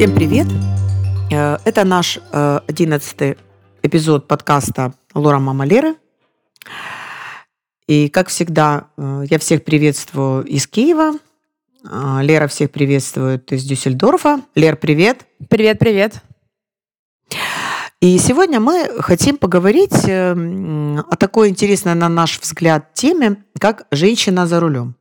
Всем привет! Э, это наш э, одиннадцатый эпизод подкаста Лора Мама Леры. И, как всегда, э, я всех приветствую из Киева. Лера всех приветствует из Дюссельдорфа. Лер, привет! Привет, привет! И сегодня мы хотим поговорить о такой интересной, на наш взгляд, теме, как женщина за рулем.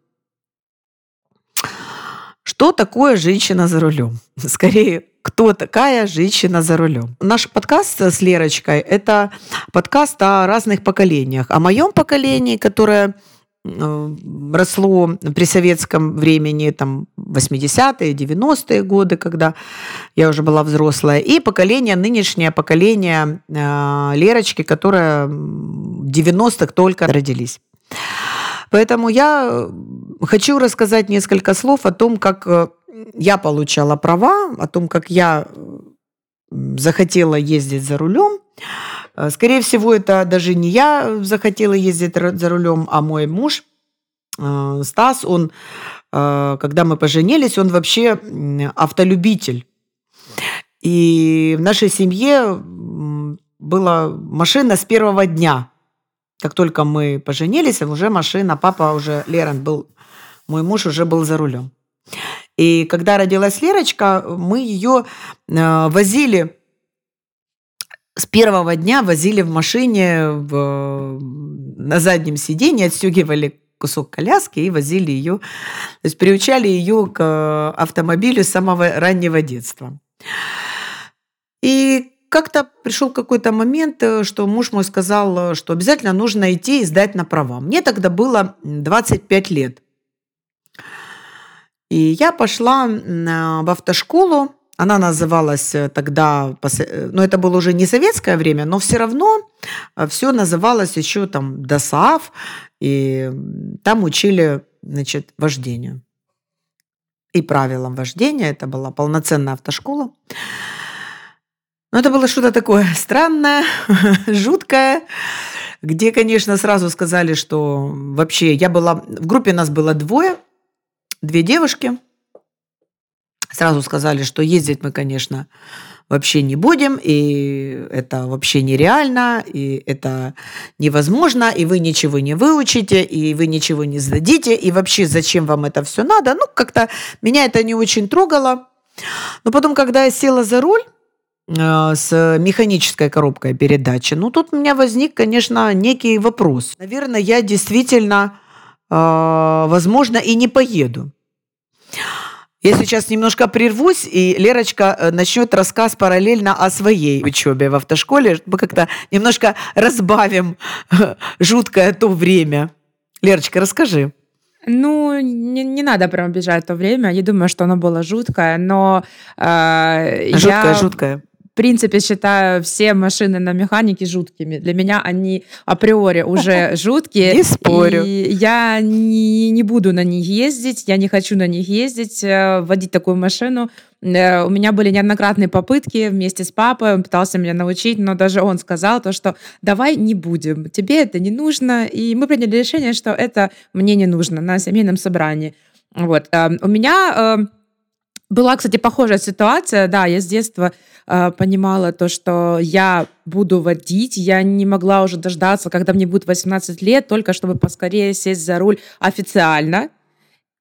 Что такое женщина за рулем? Скорее, кто такая женщина за рулем. Наш подкаст с Лерочкой – это подкаст о разных поколениях. О моем поколении, которое э, росло при советском времени, там, 80-е, 90-е годы, когда я уже была взрослая, и поколение, нынешнее поколение э, Лерочки, которое в 90-х только родились. Поэтому я хочу рассказать несколько слов о том, как э, я получала права, о том, как я захотела ездить за рулем. Э, скорее всего, это даже не я захотела ездить за рулем, а мой муж э, Стас, он, когда мы поженились, он вообще автолюбитель. И в нашей семье была машина с первого дня. Как только мы поженились, уже машина, папа уже, Лерон был, мой муж уже был за рулем. И когда родилась Лерочка, мы ее э, возили с первого дня возили в машине в, на заднем сиденье, отстегивали кусок коляски и возили ее, то есть приучали ее к автомобилю с самого раннего детства. И как-то пришел какой-то момент, э, что муж мой сказал, э, что обязательно нужно идти и сдать на права. Мне тогда было 25 лет. И я пошла э, в автошколу. Она называлась тогда, ну это было уже не советское время, но все равно все называлось еще там ДОСААФ, и там учили, значит, вождению и правилам вождения. Это была полноценная автошкола. Но это было что-то такое странное, жуткое, где, конечно, сразу сказали, что вообще я была... В группе нас было двое, две девушки. Сразу сказали, что ездить мы, конечно, вообще не будем, и это вообще нереально, и это невозможно, и вы ничего не выучите, и вы ничего не сдадите, и вообще зачем вам это все надо. Ну, как-то меня это не очень трогало. Но потом, когда я села за руль, Э, с механической коробкой передачи. Ну, тут у меня возник, конечно, некий вопрос. Наверное, я действительно, возможно, и не поеду. Я сейчас немножко прервусь, и Лерочка э, начнет рассказ параллельно о своей учебе в автошколе. Мы как-то немножко разбавим жуткое то время. Лерочка, расскажи. Ну, не, не надо прям бежать то время. Я думаю, что оно было жуткое, но э, жуткое, я... жуткое принципе, считаю все машины на механике жуткими. Для меня они априори уже жуткие. Не спорю. И я не, не буду на них ездить, я не хочу на них ездить, э, водить такую машину. Э, у меня были неоднократные попытки вместе с папой, он пытался меня научить, но даже он сказал то, что давай не будем, тебе это не нужно. И мы приняли решение, что это мне не нужно на семейном собрании. Вот. Э, у меня была, кстати, похожая ситуация. Да, я с детства э, понимала то, что я буду водить. Я не могла уже дождаться, когда мне будет 18 лет, только чтобы поскорее сесть за руль официально.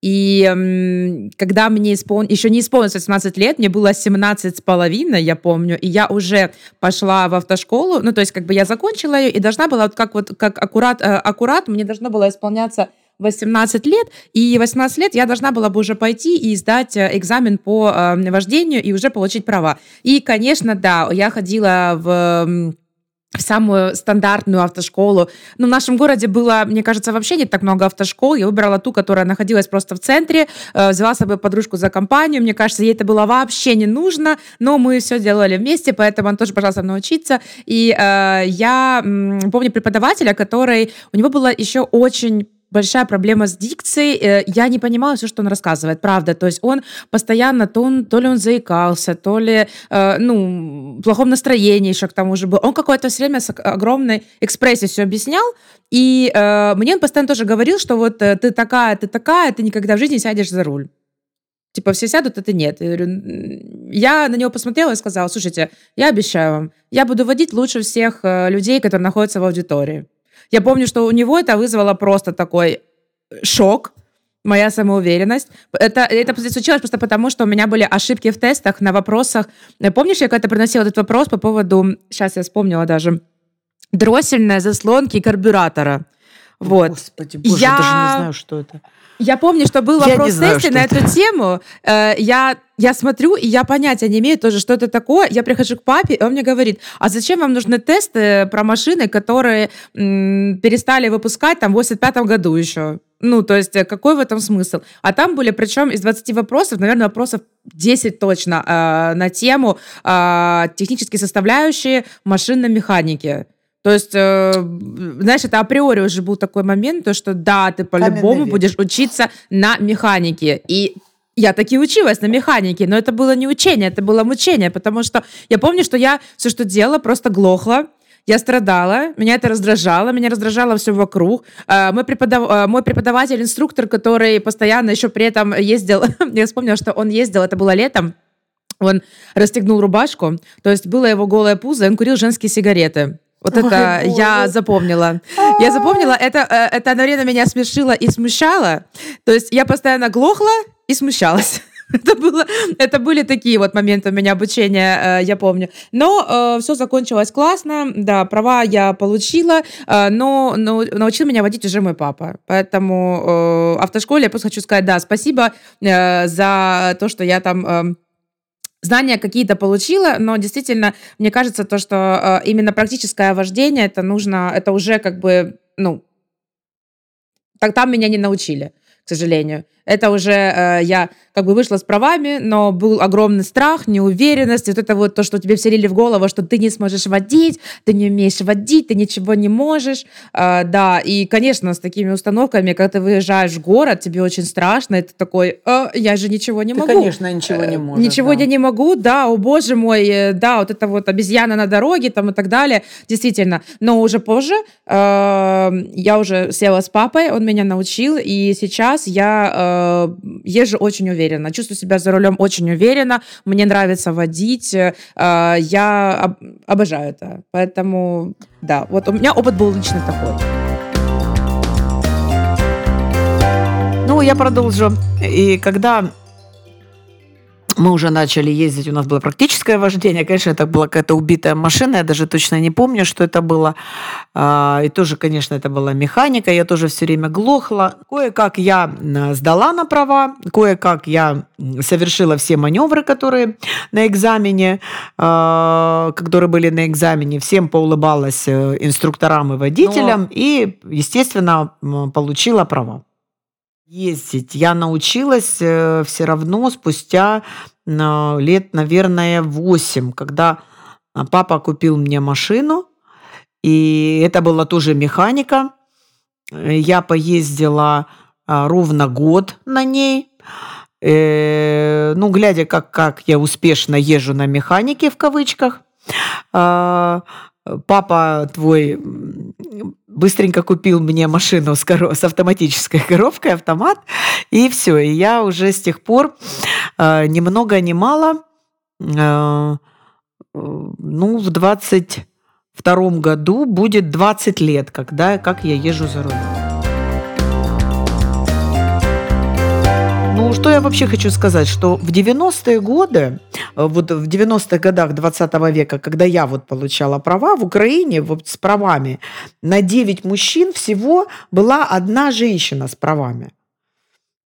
И э, когда мне испол... еще не исполнилось 18 лет, мне было 17 с половиной, я помню, и я уже пошла в автошколу, ну, то есть как бы я закончила ее и должна была, вот как вот как аккурат, э, аккурат мне должно было исполняться 18 лет, и 18 лет я должна была бы уже пойти и сдать э, экзамен по э, вождению и уже получить права. И, конечно, да, я ходила в в самую стандартную автошколу. Но в нашем городе было, мне кажется, вообще не так много автошкол. Я выбрала ту, которая находилась просто в центре, э, взяла с собой подружку за компанию. Мне кажется, ей это было вообще не нужно, но мы все делали вместе, поэтому он тоже пожалуйста научиться. И э, я м, помню преподавателя, который... У него было еще очень большая проблема с дикцией. Э, я не понимала все, что он рассказывает, правда. То есть он постоянно, то, он, то ли он заикался, то ли, э, ну, в плохом настроении еще к тому же был. Он какое-то время с огромной экспрессией все объяснял, и э, мне он постоянно тоже говорил, что вот э, ты такая, ты такая, ты никогда в жизни сядешь за руль. Типа все сядут, это нет. Я, говорю, я на него посмотрела и сказала, слушайте, я обещаю вам, я буду водить лучше всех э, людей, которые находятся в аудитории. Я помню, что у него это вызвало просто такой шок, моя самоуверенность. Это, это случилось просто потому, что у меня были ошибки в тестах на вопросах. Помнишь, я когда-то приносила этот вопрос по поводу, сейчас я вспомнила даже, дроссельной заслонки карбюратора. Вот. Господи, боже, я даже не знаю, что это. Я помню, что был вопрос в тесте на это. эту тему. Э, я, я смотрю, и я понятия не имею тоже, что это такое. Я прихожу к папе, и он мне говорит, а зачем вам нужны тесты про машины, которые м, перестали выпускать там в 85 году еще? Ну, то есть, э, какой в этом смысл? А там были, причем из 20 вопросов, наверное, вопросов 10 точно э, на тему э, технические составляющие машинной механики. То есть, э, знаешь, это априори уже был такой момент, то, что да, ты по-любому будешь учиться на механике. И я таки училась на механике, но это было не учение, это было мучение, потому что я помню, что я все, что делала, просто глохла, я страдала, меня это раздражало, меня раздражало все вокруг. Э, мой, преподав... Э, мой преподаватель, инструктор, который постоянно еще при этом ездил, я вспомнила, что он ездил, это было летом, он расстегнул рубашку, то есть было его голое пузо, и он курил женские сигареты. Вот Ой, это Боже. я запомнила. Я запомнила, это, э, это одновременно меня смешило и смущало. То есть я постоянно глохла и смущалась. Это, было, это были такие вот моменты у меня обучения, э, я помню. Но э, все закончилось классно, да, права я получила, э, но, но научил меня водить уже мой папа. Поэтому э, автошколе я просто хочу сказать, да, спасибо э, за то, что я там... Э, знания какие-то получила, но действительно, мне кажется, то, что э, именно практическое вождение, это нужно, это уже как бы, ну, так там меня не научили, к сожалению. Это уже э, я как бы вышла с правами, но был огромный страх, неуверенность, вот это вот то, что тебе вселили в голову, что ты не сможешь водить, ты не умеешь водить, ты ничего не можешь, э, да, и, конечно, с такими установками, когда ты выезжаешь в город, тебе очень страшно, это такой, э, я же ничего не ты, могу. конечно, ничего не можешь. Ничего да. я не могу, да, о боже мой, э, да, вот это вот обезьяна на дороге там и так далее, действительно, но уже позже э, я уже села с папой, он меня научил, и сейчас я э, Э, езжу очень уверенно, чувствую себя за рулем очень уверенно, мне нравится водить, э, я обожаю это. Поэтому, да, вот у меня опыт был лично такой. Ну, я продолжу. И когда мы уже начали ездить, у нас было практическое вождение. Конечно, это была какая-то убитая машина, я даже точно не помню, что это было. А, и тоже, конечно, это была механика, я тоже все время глохла. Кое-как я сдала на права, кое-как я совершила все маневры, которые на экзамене, а, которые были на экзамене. Всем поулыбалась э, инструкторам и водителям Но... и, естественно, получила права ездить. Я научилась э, все равно спустя лет, наверное, 8, когда а, папа купил мне машину, и это была тоже механика. Я поездила а, ровно год на ней. Э, ну, глядя, как, как я успешно езжу на механике в кавычках, а, папа твой быстренько купил мне машину с, коро- с автоматической коробкой, автомат, и все. И я уже с тех пор э, ни много ни мало, э, ну, в 22 году будет 20 лет, когда, как я езжу за рулем. Ну, что я вообще хочу сказать, что в 90-е годы, э, вот в 90-х годах 20 века, когда я вот получала права, в Украине вот с правами на 9 мужчин всего была одна женщина с правами.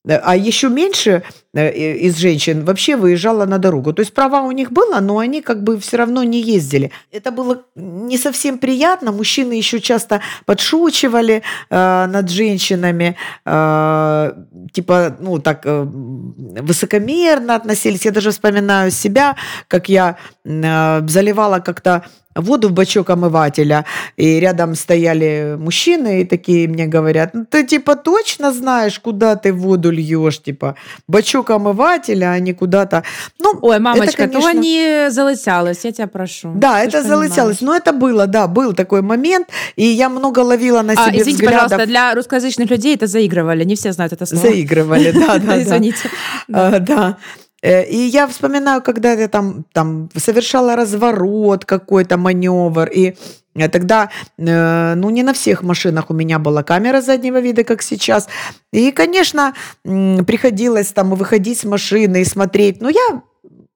Э, а еще меньше э, из женщин вообще выезжала на дорогу. То есть права у них было, но они как бы все равно не ездили. Это было не совсем приятно. Мужчины еще часто подшучивали э, над женщинами, э, типа, ну так э, высокомерно относились. Я даже вспоминаю себя, как я э, заливала как-то воду в бачок омывателя, и рядом стояли мужчины, и такие мне говорят, ну, ты типа точно знаешь, куда ты воду льешь, типа, бачок омывателя, а не куда-то. Ну, Ой, мамочка, это, конечно... то не залысялось, я тебя прошу. Да, ты это залысялось, но это было, да, был такой момент, и я много ловила на а, себе извините, взглядов. пожалуйста, для русскоязычных людей это заигрывали, не все знают это слово. Заигрывали, да, да, Извините. Да. Э, и я вспоминаю, когда я там, там совершала разворот какой-то, маневр, и э, тогда, э, ну, не на всех машинах у меня была камера заднего вида, как сейчас. И, конечно, приходилось там выходить с машины и смотреть. Но я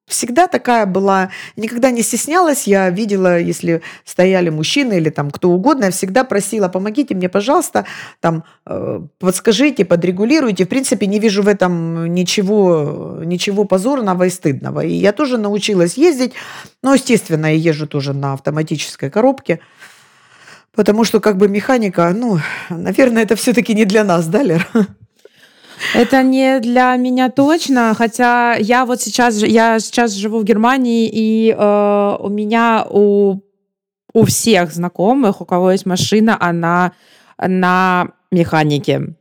всегда такая была, никогда не стеснялась, я видела, если стояли мужчины или там кто угодно, я всегда просила, помогите мне, пожалуйста, там, э, подскажите, подрегулируйте. В принципе, не вижу в этом ничего, ничего позорного и стыдного. И я тоже научилась ездить, но, естественно, я езжу тоже на автоматической коробке, потому что как бы механика, ну, наверное, это все-таки не для нас, да, Лер? Это не для меня точно, хотя я вот сейчас, я сейчас живу в Германии, и э, у меня у, у всех знакомых, у кого есть машина, она на механике.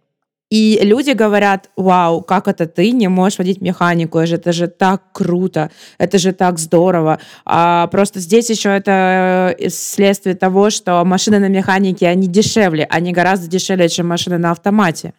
И люди говорят, вау, как это ты не можешь водить механику, это же так круто, это же так здорово. А просто здесь еще это э, следствие того, что машины на механике, они дешевле, они гораздо дешевле, чем машины на автомате.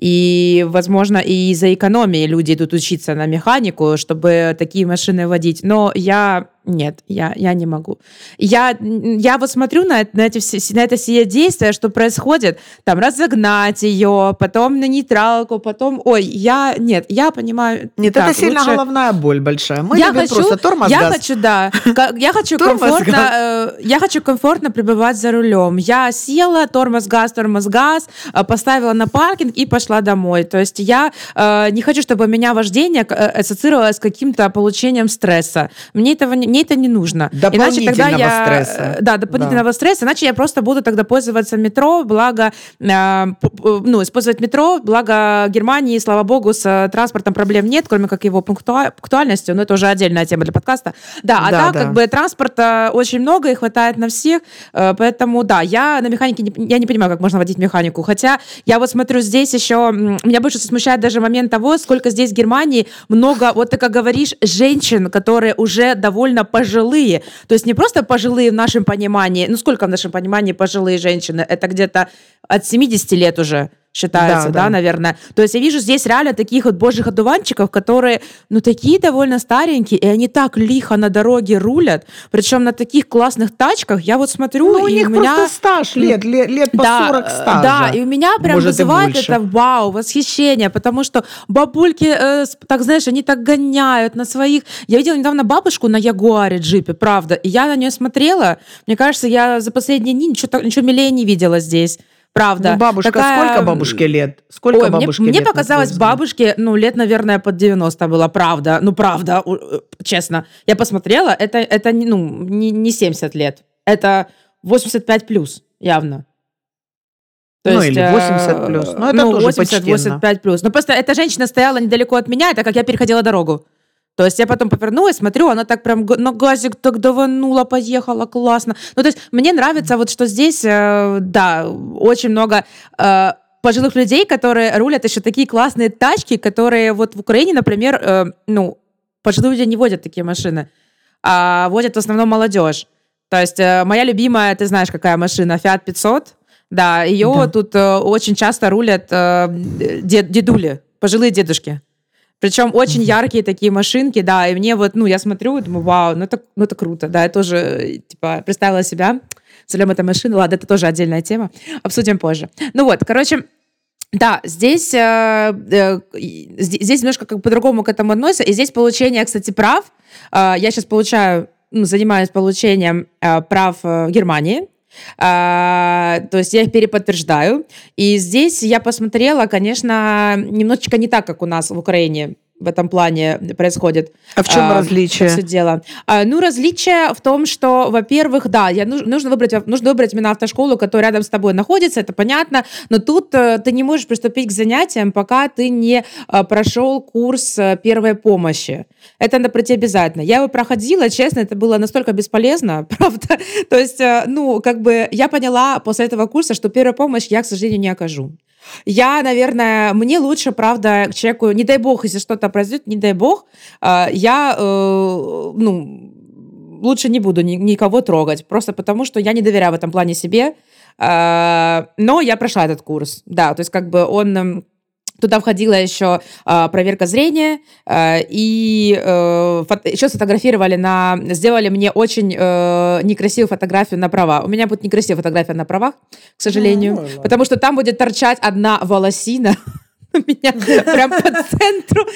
И, возможно, и из-за экономии люди идут учиться на механику, чтобы такие машины водить. Но я нет, я, я не могу. Я, я вот смотрю на, на, эти все, на это все действия, что происходит, там, разогнать ее, потом на нейтралку, потом, ой, я, нет, я понимаю. Нет, так, это сильно лучше... головная боль большая. Мы я любим хочу, просто тормоз Я хочу, да, я хочу комфортно, э, я хочу комфортно пребывать за рулем. Я села, тормоз, газ, тормоз, газ, э, поставила на паркинг и пошла домой. То есть я э, не хочу, чтобы у меня вождение ассоциировалось с каким-то получением стресса. Мне этого не мне это не нужно. Иначе тогда я, стресса. Да, дополнительного да. стресса, иначе я просто буду тогда пользоваться метро, благо, э, ну, использовать метро, благо Германии, слава богу, с э, транспортом проблем нет, кроме как его пунктуальностью, но это уже отдельная тема для подкаста. Да, а да, так, да. как бы, транспорта очень много и хватает на всех, э, поэтому, да, я на механике, не, я не понимаю, как можно водить механику, хотя я вот смотрю здесь еще, меня больше смущает даже момент того, сколько здесь в Германии много, вот ты как говоришь, женщин, которые уже довольно именно пожилые. То есть не просто пожилые в нашем понимании, ну сколько в нашем понимании пожилые женщины? Это где-то от 70 лет уже считается, да, да, да, наверное. То есть я вижу здесь реально таких вот божьих одуванчиков, которые, ну, такие довольно старенькие, и они так лихо на дороге рулят, причем на таких классных тачках. Я вот смотрю, ну, у и них у меня... просто стаж лет, лет, лет по да, 40 стажа. Да, и у меня прям Может, вызывает это вау, восхищение, потому что бабульки, э, так знаешь, они так гоняют на своих... Я видела недавно бабушку на Ягуаре джипе, правда, и я на нее смотрела, мне кажется, я за последние дни ничего, ничего милее не видела здесь. Правда. Ну, бабушка, Такая... сколько бабушке лет? Сколько Ой, бабушке мне, лет? Мне показалось, бабушке, ну, лет, наверное, под 90 было, правда. Ну, правда, э, честно. Я посмотрела, это, это ну, не, не 70 лет. Это 85 плюс, явно. То ну, есть, или 80 э, плюс. Ну, это ну, тоже 80, 85 плюс. Но просто эта женщина стояла недалеко от меня, это как я переходила дорогу. То есть я потом повернулась, смотрю, она так прям на газик так даванула, поехала, классно. Ну, то есть мне нравится вот, что здесь, э, да, очень много э, пожилых людей, которые рулят еще такие классные тачки, которые вот в Украине, например, э, ну, пожилые люди не водят такие машины, а водят в основном молодежь. То есть э, моя любимая, ты знаешь, какая машина, Fiat 500, да, ее да. тут э, очень часто рулят э, дед, дедули, пожилые дедушки. Причем очень яркие такие машинки, да, и мне вот, ну, я смотрю и думаю, вау, ну это, ну это круто, да, я тоже, типа, представила себя рулем этой машины, ладно, это тоже отдельная тема, обсудим позже. Ну вот, короче, да, здесь, э, э, здесь немножко как по-другому к этому относятся, и здесь получение, кстати, прав, э, я сейчас получаю, ну, занимаюсь получением э, прав в Германии, а, то есть я их переподтверждаю. И здесь я посмотрела, конечно, немножечко не так, как у нас в Украине. В этом плане происходит. А в чем а, различие? Все дело. А, ну, различие в том, что, во-первых, да, я, нужно, выбрать, нужно выбрать именно автошколу, которая рядом с тобой находится, это понятно, но тут э, ты не можешь приступить к занятиям, пока ты не э, прошел курс э, первой помощи. Это надо пройти обязательно. Я его проходила, честно, это было настолько бесполезно, правда. То есть, ну, как бы я поняла после этого курса, что первую помощь я, к сожалению, не окажу. Я, наверное, мне лучше, правда, к человеку, не дай бог, если что-то произойдет, не дай бог, а, я, э, ну, лучше не буду никого трогать, просто потому что я не доверяю в этом плане себе. А, но я прошла этот курс, да, то есть как бы он Туда входила еще э, проверка зрения, э, и э, фото, еще сфотографировали на... Сделали мне очень э, некрасивую фотографию на права. У меня будет некрасивая фотография на правах, к сожалению, ну, потому что там будет торчать одна волосина. меня прям по центру.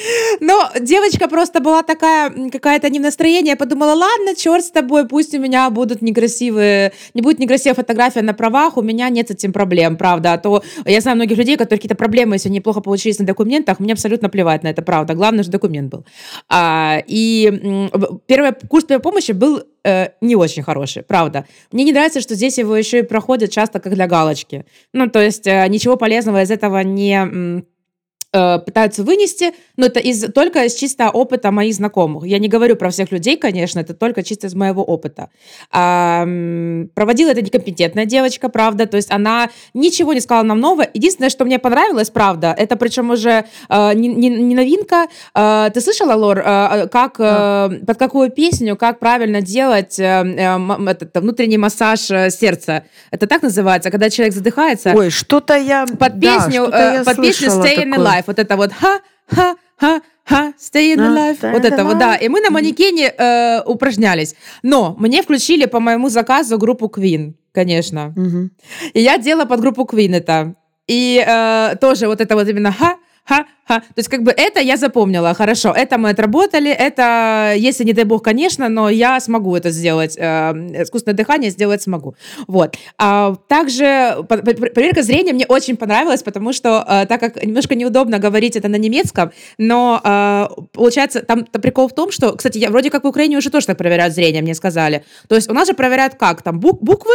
Но девочка просто была такая какая-то не в настроении. Я подумала, ладно, черт с тобой, пусть у меня будут некрасивые, не будет некрасивая фотография на правах, у меня нет с этим проблем, правда. А то я знаю многих людей, которые какие-то проблемы, если они плохо получились на документах, мне абсолютно плевать на это, правда. Главное, что документ был. А, и первый курс первой помощи был э, не очень хороший, правда. Мне не нравится, что здесь его еще и проходят часто как для галочки. Ну, то есть э, ничего полезного из этого не Э, пытаются вынести, но это из, только из чисто опыта моих знакомых. Я не говорю про всех людей, конечно, это только чисто из моего опыта. А, проводила это некомпетентная девочка, правда, то есть она ничего не сказала нам нового. Единственное, что мне понравилось, правда, это причем уже э, не, не, не новинка. Э, ты слышала, Лор, э, как, э, под какую песню, как правильно делать э, э, этот, внутренний массаж сердца? Это так называется, когда человек задыхается? Ой, что-то я... Под песню, да, э, под песню Stay in Alive вот это вот ха-ха-ха, stay in alive, вот это вот, да. И мы на манекене э, упражнялись. Но мне включили по моему заказу группу Queen, конечно. И я делала под группу Queen это. И э, тоже вот это вот именно ха, ха-ха. То есть как бы это я запомнила, хорошо, это мы отработали, это, если не дай бог, конечно, но я смогу это сделать, э, искусственное дыхание сделать смогу. Вот. А, также проверка зрения мне очень понравилась, потому что, э, так как немножко неудобно говорить это на немецком, но э, получается, там прикол в том, что, кстати, я вроде как в Украине уже тоже так проверяют зрение, мне сказали. То есть у нас же проверяют как? Там бук буквы,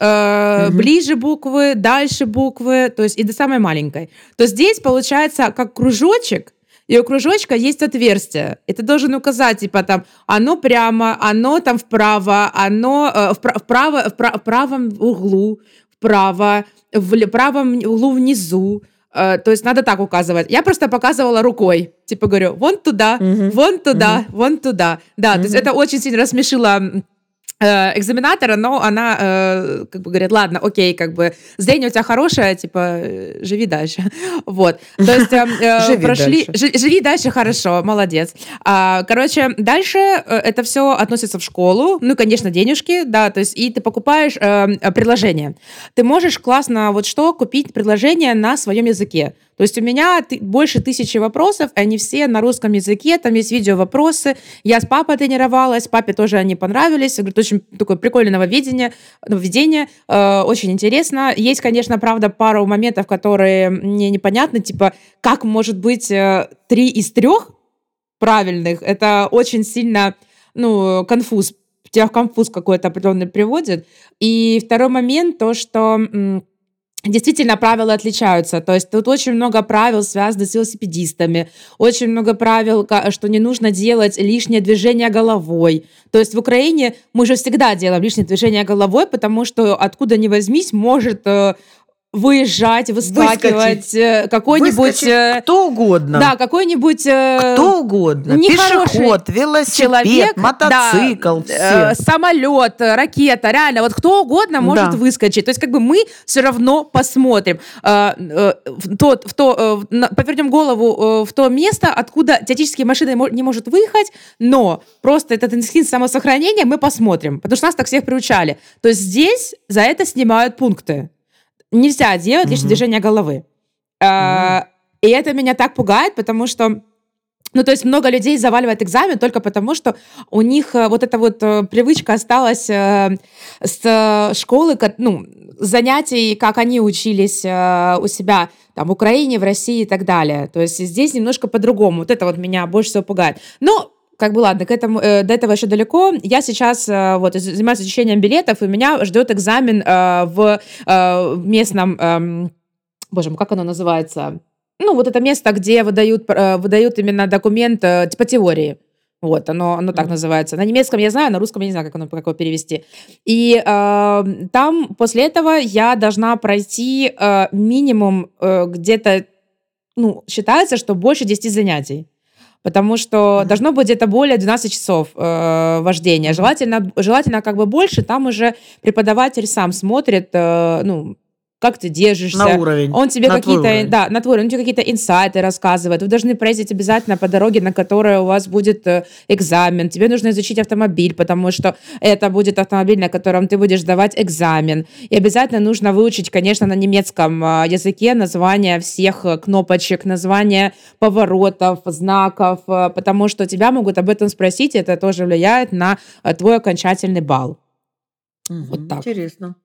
э, угу. ближе буквы, дальше буквы, то есть и до самой маленькой. То здесь получается как кружочек, и у кружочка есть отверстие. И ты должен указать, типа там, оно прямо, оно там вправо, оно э, вправо, вправо, в правом углу, вправо, в правом углу внизу. Э, то есть надо так указывать. Я просто показывала рукой. Типа говорю, вон туда, угу. вон туда, угу. вон туда. Да, угу. то есть это очень сильно рассмешило экзаменатора, но она э, как бы говорит, ладно, окей, как бы зрение у тебя хорошее, типа, э, живи дальше. Вот. То есть э, э живи прошли... Дальше. Живи дальше, хорошо, молодец. А, короче, дальше это все относится в школу, ну, конечно, денежки, да, то есть и ты покупаешь э, предложение. Ты можешь классно вот что купить предложение на своем языке. То есть у меня больше тысячи вопросов, они все на русском языке, там есть видео вопросы. Я с папой тренировалась, папе тоже они понравились. Говорит, очень такое прикольное нововведение, нововведение, э, очень интересно. Есть, конечно, правда, пару моментов, которые мне непонятны, типа, как может быть э, три из трех правильных? Это очень сильно, ну, конфуз, в конфуз какой-то определенный приводит. И второй момент, то, что Действительно, правила отличаются. То есть тут очень много правил, связанных с велосипедистами. Очень много правил, что не нужно делать лишнее движение головой. То есть в Украине мы же всегда делаем лишнее движение головой, потому что откуда ни возьмись, может э, выезжать, выскакивать, э, какой-нибудь... Э, кто угодно. Да, какой-нибудь... Э, кто угодно. Пешеход, велосипед, человек, мотоцикл, да, все. самолет, ракета, реально, вот кто угодно может да. выскочить. То есть как бы мы все равно посмотрим. В то, в то, повернем голову в то место, откуда теоретически машина не может выехать, но просто этот инстинкт самосохранения мы посмотрим, потому что нас так всех приучали. То есть здесь за это снимают пункты нельзя делать mm-hmm. лишь движение головы. Mm-hmm. И это меня так пугает, потому что ну, то есть много людей заваливает экзамен только потому, что у них э, вот эта вот э, привычка осталась э, с школы, ну, занятий, как они учились у себя там, в Украине, в России и так далее. То есть здесь немножко по-другому. Вот это вот меня больше всего пугает. Но как бы ладно, к этому, э, до этого еще далеко. Я сейчас э, вот занимаюсь изучением билетов, и меня ждет экзамен э, в э, местном, э, боже мой, как оно называется? Ну, вот это место, где выдают, э, выдают именно документ э, по теории. Вот, оно, оно так mm-hmm. называется. На немецком я знаю, на русском я не знаю, как, оно, как его перевести. И э, там после этого я должна пройти э, минимум э, где-то, ну, считается, что больше 10 занятий потому что должно быть где-то более 12 часов э, вождения. Желательно, желательно как бы больше, там уже преподаватель сам смотрит, э, ну, как ты держишься. На уровень. Он тебе какие-то, да, на твой уровень, он тебе какие-то инсайты рассказывает. Вы должны проездить обязательно по дороге, на которой у вас будет э, экзамен. Тебе нужно изучить автомобиль, потому что это будет автомобиль, на котором ты будешь сдавать экзамен. И обязательно нужно выучить, конечно, на немецком э, языке названия всех э, кнопочек, названия поворотов, знаков, потому что тебя могут об этом спросить, и это тоже влияет на твой окончательный балл. Угу, вот так. Интересно.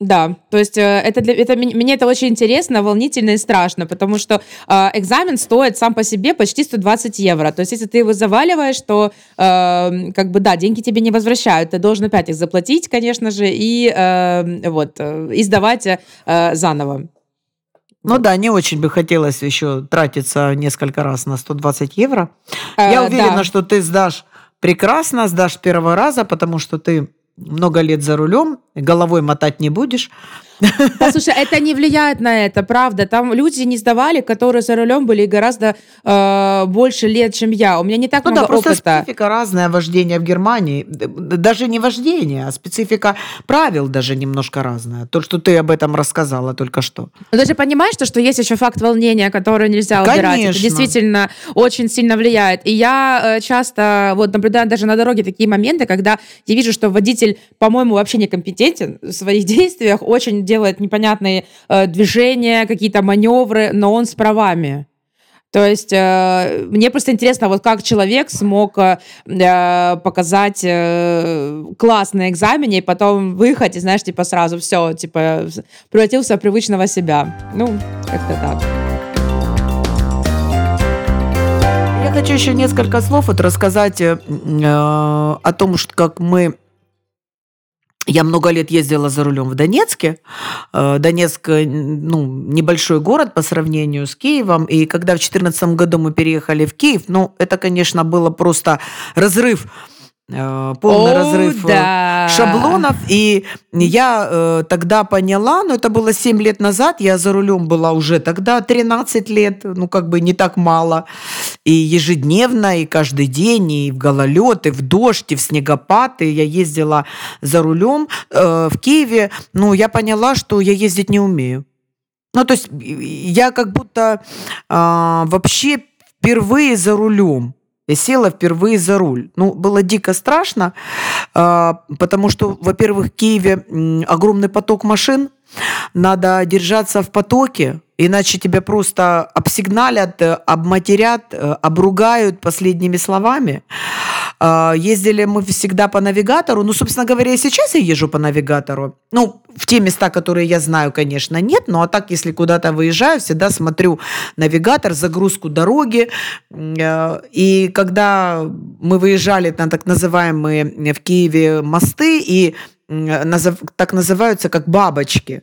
Да, то есть э, это, для, это мне это очень интересно, волнительно и страшно, потому что э, экзамен стоит сам по себе почти 120 евро. То есть если ты его заваливаешь, то э, как бы да, деньги тебе не возвращают, ты должен опять их заплатить, конечно же, и э, вот и сдавать э, заново. Ну да, не очень бы хотелось еще тратиться несколько раз на 120 евро. Э, Я уверена, да. что ты сдашь прекрасно, сдашь первого раза, потому что ты много лет за рулем, головой мотать не будешь. Да, слушай, это не влияет на это, правда. Там люди не сдавали, которые за рулем были гораздо э, больше лет, чем я. У меня не так ну, много да, просто опыта. специфика разное вождение в Германии. Даже не вождение, а специфика правил даже немножко разная. То, что ты об этом рассказала только что. Но ты же понимаешь, что, что есть еще факт волнения, который нельзя убирать. Конечно. Это действительно очень сильно влияет. И я э, часто вот наблюдаю даже на дороге такие моменты, когда я вижу, что водитель, по-моему, вообще некомпетентен в своих действиях, очень делает непонятные э, движения, какие-то маневры, но он с правами. То есть э, мне просто интересно, вот как человек смог э, э показать э, класс на экзамене и потом выехать, и знаешь, типа сразу все, типа превратился в привычного себя. Ну, как-то так. Я хочу еще несколько слов вот рассказать э, э о том, что как мы я много лет ездила за рулем в Донецке. Э, Донецк, э, ну, небольшой город по сравнению с Киевом. И когда в 2014 году мы переехали в Киев, ну, это, конечно, было просто разрыв Э, полный О, разрыв да. шаблонов. И я э, тогда поняла, но это было 7 лет назад, я за рулем была уже тогда 13 лет, ну как бы не так мало. И ежедневно, и каждый день, и в гололед, и в дождь, и в снегопад. И я ездила за рулем э, в Киеве. Ну, я поняла, что я ездить не умею. Ну, то есть я как будто э, вообще впервые за рулем. Я села впервые за руль. Ну, было дико страшно, а, потому что, во-первых, в Киеве огромный поток машин, надо держаться в потоке, иначе тебя просто обсигналят, обматерят, обругают последними словами. А, ездили мы всегда по навигатору. Ну, собственно говоря, и сейчас я езжу по навигатору. Ну, в те места, которые я знаю, конечно, нет. Ну, а так, если куда-то выезжаю, всегда смотрю навигатор, загрузку дороги. Э, и когда мы выезжали на так называемые в Киеве мосты, и так называются, как бабочки.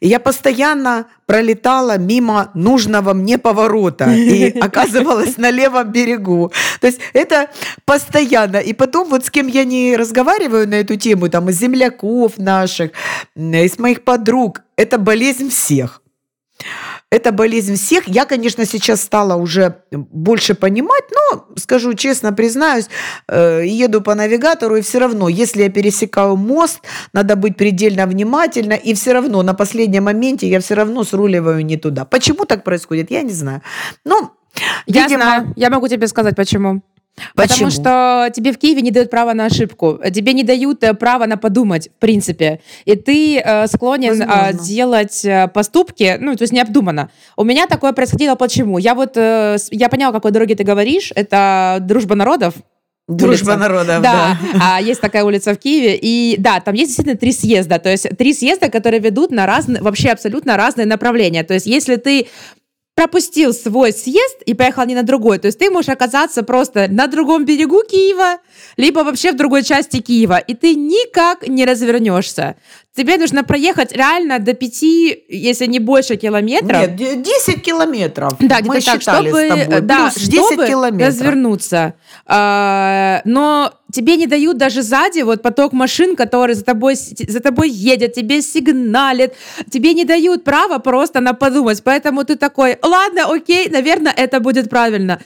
И я постоянно пролетала мимо нужного мне поворота и оказывалась на левом берегу. То есть это постоянно. И потом вот с кем я не разговариваю на эту тему, там из земляков наших, из моих подруг, это болезнь всех это болезнь всех. Я, конечно, сейчас стала уже больше понимать, но, скажу честно, признаюсь, э, еду по навигатору, и все равно, если я пересекаю мост, надо быть предельно внимательно, и все равно на последнем моменте я все равно сруливаю не туда. Почему так происходит, я не знаю. Ну, я видимо... знаю, я могу тебе сказать, почему. Почему? Потому что тебе в Киеве не дают права на ошибку, тебе не дают э, права на подумать, в принципе. И ты э, склонен э, делать э, поступки, ну, то есть необдуманно. У меня такое происходило почему? Я вот, э, я поняла, какой дороге ты говоришь, это дружба народов, Дружба улица. народов, Да, да. а, есть такая улица в Киеве, и да, там есть действительно три съезда, то есть три съезда, которые ведут на разные, вообще абсолютно разные направления. То есть если ты пропустил свой съезд и поехал не на другой, то есть ты можешь оказаться просто на другом берегу Киева, либо вообще в другой части Киева, и ты никак не развернешься. Тебе нужно проехать реально до пяти, если не больше километров. Нет, де- 10 километров. Да, Мы где-то так, чтобы, с тобой. да, Плюс 10 чтобы километров. развернуться. А, но тебе не дают даже сзади вот поток машин, который за тобой, за тобой едет, тебе сигналит, тебе не дают права просто на подумать. Поэтому ты такой, ладно, окей, наверное, это будет правильно.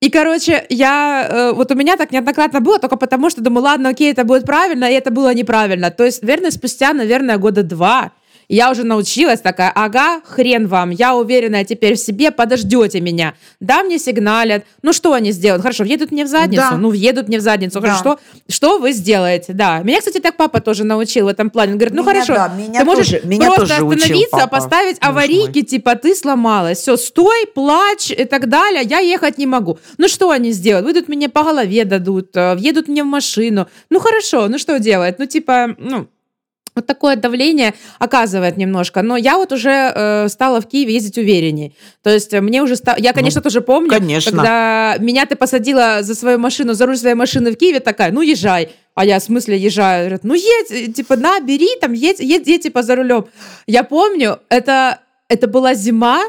И, короче, я, э, вот у меня так неоднократно было, только потому что думаю, ладно, окей, это будет правильно, и это было неправильно. То есть, наверное, спустя, наверное, года два я уже научилась такая, ага, хрен вам, я уверенная теперь в себе, подождете меня. Да, мне сигналят. Ну, что они сделают? Хорошо, въедут мне в задницу? Да. Ну, въедут мне в задницу. Да. Хорошо, что, что вы сделаете? Да. Меня, кстати, так папа тоже научил в этом плане. Он говорит, ну, Меня, хорошо, да, меня ты можешь тоже- меня просто тоже учил остановиться, папа, поставить аварийки, типа, ты сломалась, все, стой, плачь и так далее, я ехать не могу. Ну, что они сделают? Выйдут мне по голове дадут, э, въедут мне в машину. Ну, хорошо, ну, что делать? Ну, типа, ну, вот такое давление оказывает немножко. Но я вот уже э, стала в Киеве ездить увереннее. То есть э, мне уже стало... Я, конечно, тоже помню, Ну, конечно. когда меня ты посадила за свою машину, за руль своей машины в Киеве, такая, ну, езжай. А я, в смысле, езжаю? Говорят, ну, едь, э, типа, на, бери, там, едь, едь, едь, типа, за рулем. Я помню, это, это была зима,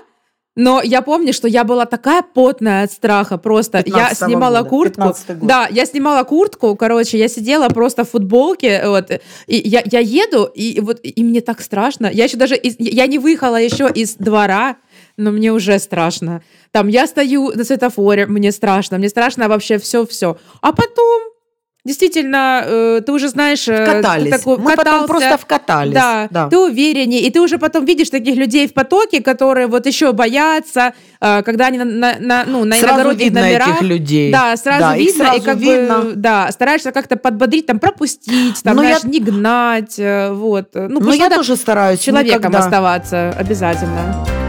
но я помню, что я была такая потная от страха просто. Я 15-го снимала года, куртку. 15-й год. Да, я снимала куртку, короче, я сидела просто в футболке, вот, и я, я еду, и вот, и мне так страшно. Я еще даже, из- я не выехала еще из двора, но мне уже страшно. Там я стою на светофоре, мне страшно, мне страшно вообще все-все. А потом, действительно, э, ты уже знаешь... э, Катались. такой Мы потом катался. просто вкатались. Да, да. ты увереннее, и ты уже потом видишь таких людей в потоке, которые вот еще боятся, э, когда они на, на- на- ну, на Сразу иногородних видно номерах. этих людей. Да, сразу Да, их видно, и сразу как видно. бы, да, стараешься как-то подбодрить, там, пропустить, там, Ну, я- знаешь, не гнать, вот. Ну, Но что я тоже стараюсь человеком никогда- оставаться обязательно.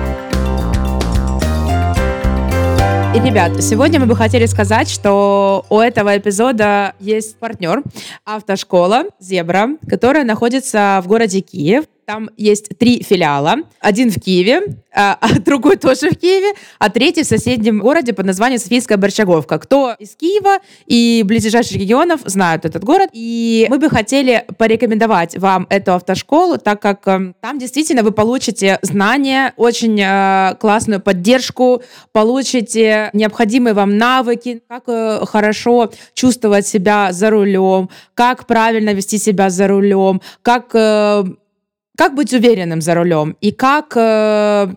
И, ребят, сегодня мы бы хотели сказать, что у этого эпизода есть партнер, автошкола «Зебра», которая находится в городе Киев. Там есть три филиала. Один в Киеве, а а другой тоже в Киеве, а третий в соседнем городе под названием Софийская Борчаговка. Кто из Киева и близлежащих регионов знают этот город. И мы бы хотели порекомендовать вам эту автошколу, так как э, там действительно вы получите знания, очень э, классную поддержку, получите необходимые вам навыки, как э, хорошо чувствовать себя за рулем, как правильно вести себя за рулем, как э, как быть уверенным за рулем и как э,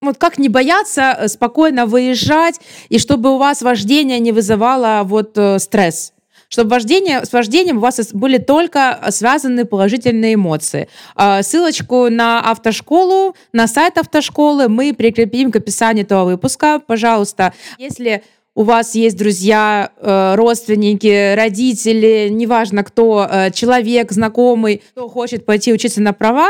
вот как не бояться э, спокойно выезжать и чтобы у вас вождение не вызывало вот э, стресс чтобы вождение, с вождением у вас были только связаны положительные эмоции. А, Ссылочку на автошколу, на сайт автошколы мы прикрепим к описанию этого выпуска. Пожалуйста, если у вас есть друзья, э, родственники, родители, неважно кто, э, человек, знакомый, кто хочет пойти учиться на права,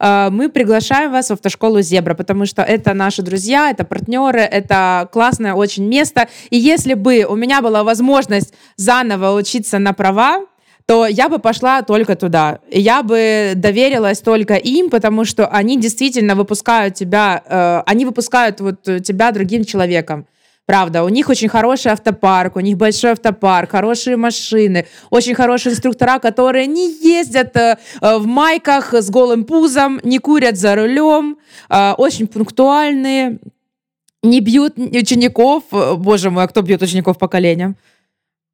э, мы приглашаем вас в автошколу «Зебра», потому что это наши друзья, это партнеры, это классное очень место. И если бы у меня была возможность заново учиться на права, то я бы пошла только туда. Я бы доверилась только им, потому что они действительно выпускают тебя, э, они выпускают вот тебя другим человеком. Правда, у них очень хороший автопарк, у них большой автопарк, хорошие машины, очень хорошие инструктора, которые не ездят э, э, в майках с голым пузом, не курят за рулем, э, очень пунктуальные, не бьют учеников. Боже мой, а кто бьет учеников по коленям?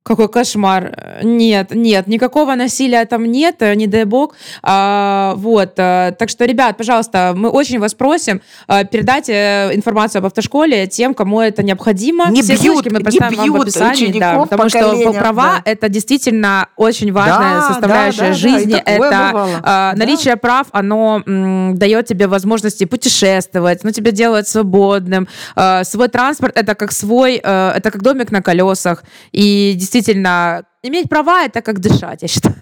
Какой кошмар. Нет, нет, никакого насилия там нет, э, не дай бог. А, вот, э, так что, ребят, пожалуйста, мы очень вас просим э, передать информацию об автошколе тем, кому это необходимо. Не Все бьют- мы не поставим вам в бьют описании, да, потому по что права да. это действительно очень важная Да, составляющая да, да, да, жизни. такое это бывало. э, Да. наличие прав, оно м, дает тебе возможности путешествовать, ну, тебя делает свободным. Э, свой транспорт это как свой, э, это как домик на колесах. И действительно, иметь права это как дышать, я считаю.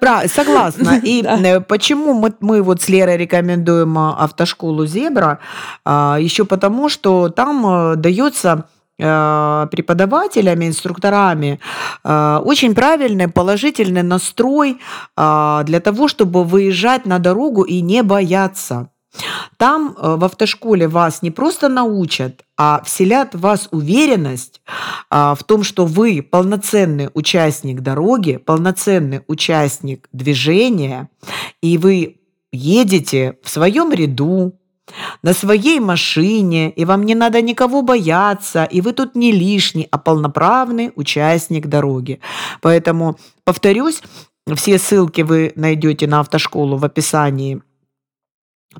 Пра- согласна. И Да. э, почему мы, мы вот с Лерой рекомендуем а, автошколу «Зебра»? А, Еще потому, что там э, дается э, преподавателями, инструкторами э, очень правильный, положительный настрой э, для того, чтобы выезжать на дорогу и не бояться. Там в автошколе вас не просто научат, а вселят в вас уверенность в том, что вы полноценный участник дороги, полноценный участник движения, и вы едете в своем ряду, на своей машине, и вам не надо никого бояться, и вы тут не лишний, а полноправный участник дороги. Поэтому, повторюсь, все ссылки вы найдете на автошколу в описании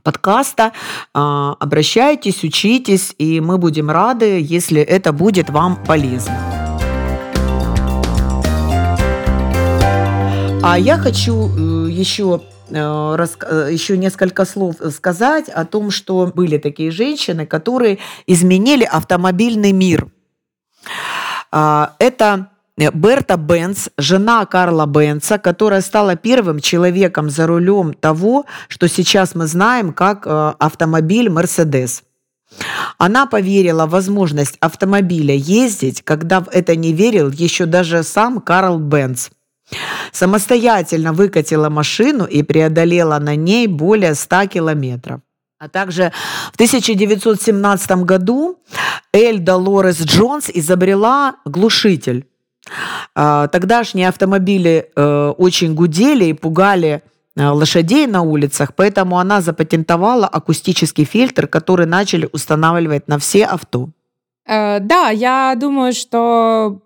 подкаста. А, обращайтесь, учитесь, и мы будем рады, если это будет вам полезно. А я хочу э, еще Э, э, еще несколько слов сказать о том, что были такие женщины, которые изменили автомобильный мир. А, это Берта Бенц, жена Карла Бенца, которая стала первым человеком за рулем того, что сейчас мы знаем как э, автомобиль Мерседес. Она поверила в возможность автомобиля ездить, когда в это не верил еще даже сам Карл Бенц – Самостоятельно выкатила машину и преодолела на ней более 100 километров. А также в 1917 году Эль Долорес Джонс изобрела глушитель. А, тогдашние автомобили э, очень гудели и пугали э, лошадей на улицах, поэтому она запатентовала акустический фильтр, который начали устанавливать на все авто. Э, да, я думаю, что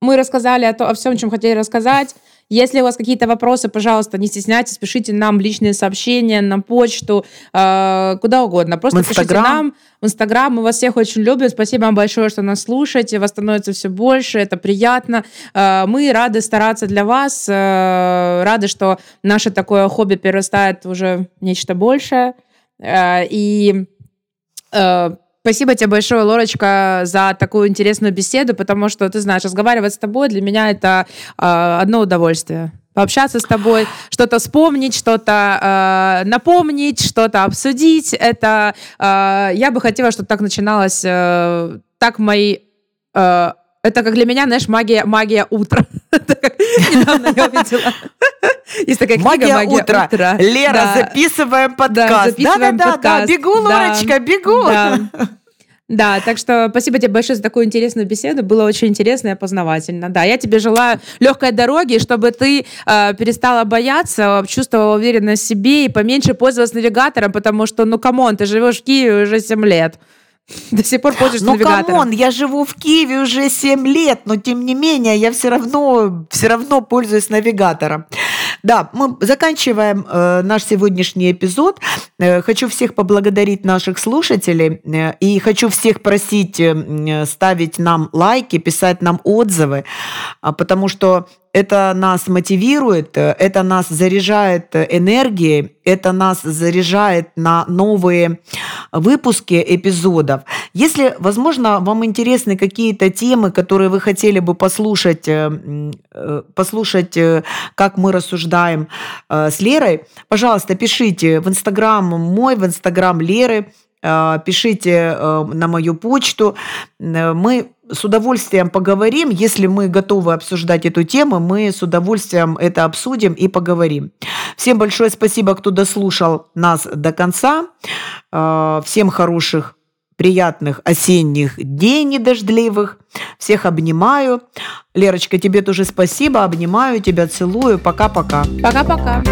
мы рассказали о, то, о всем, чем хотели рассказать. Если у вас какие-то вопросы, пожалуйста, не стесняйтесь, пишите нам личные сообщения на почту, э, куда угодно. Просто пишите нам в Инстаграм. Мы вас всех очень любим. Спасибо вам большое, что нас слушаете. Вас становится все больше. Это приятно. Э, мы рады стараться для вас. Э, рады, что наше такое хобби перерастает уже в нечто большее. Э, и э, Спасибо тебе большое, Лорочка, за такую интересную беседу, потому что, ты знаешь, разговаривать с тобой для меня это э, одно удовольствие. Пообщаться с тобой, что-то вспомнить, что-то э, напомнить, что-то обсудить. Это э, я бы хотела, чтобы так начиналось, э, так мои э, это как для меня, знаешь, магия, магия утра. Недавно я увидела. Есть такая книга «Магия, магия утра». утра. Лера, да. записываем подкаст. Да, записываем да, да, подкаст. да, бегу, Лорочка, бегу. Да. Да, так что спасибо тебе большое за такую интересную беседу. Было очень интересно и познавательно. Да, я тебе желаю легкой дороги, чтобы ты э, перестала бояться, чувствовала уверенность в себе и поменьше пользовалась навигатором, потому что, ну, come on, ты живешь в Киеве уже 7 лет. До сих пор пользуешься ну, навигатором. Ну, come on, я живу в Киеве уже 7 лет, но тем не менее я все равно, все равно пользуюсь навигатором. Да, мы заканчиваем э, наш сегодняшний эпизод. Э, хочу всех поблагодарить наших слушателей э, и хочу всех просить э, ставить нам лайки, писать нам отзывы, э, потому что это нас мотивирует, это нас заряжает энергией, это нас заряжает на новые выпуски эпизодов. Если, возможно, вам интересны какие-то темы, которые вы хотели бы послушать, э, э, послушать, э, как мы рассуждаем с Лерой, пожалуйста, пишите в Инстаграм мой, в Инстаграм Леры, пишите на мою почту. Мы с удовольствием поговорим. Если мы готовы обсуждать эту тему, мы с удовольствием это обсудим и поговорим. Всем большое спасибо, кто дослушал нас до конца. А, всем хороших, приятных осенних дней недождливых. Всех обнимаю. Лерочка, тебе тоже спасибо. Обнимаю тебя, целую. Пока-пока. Пока-пока.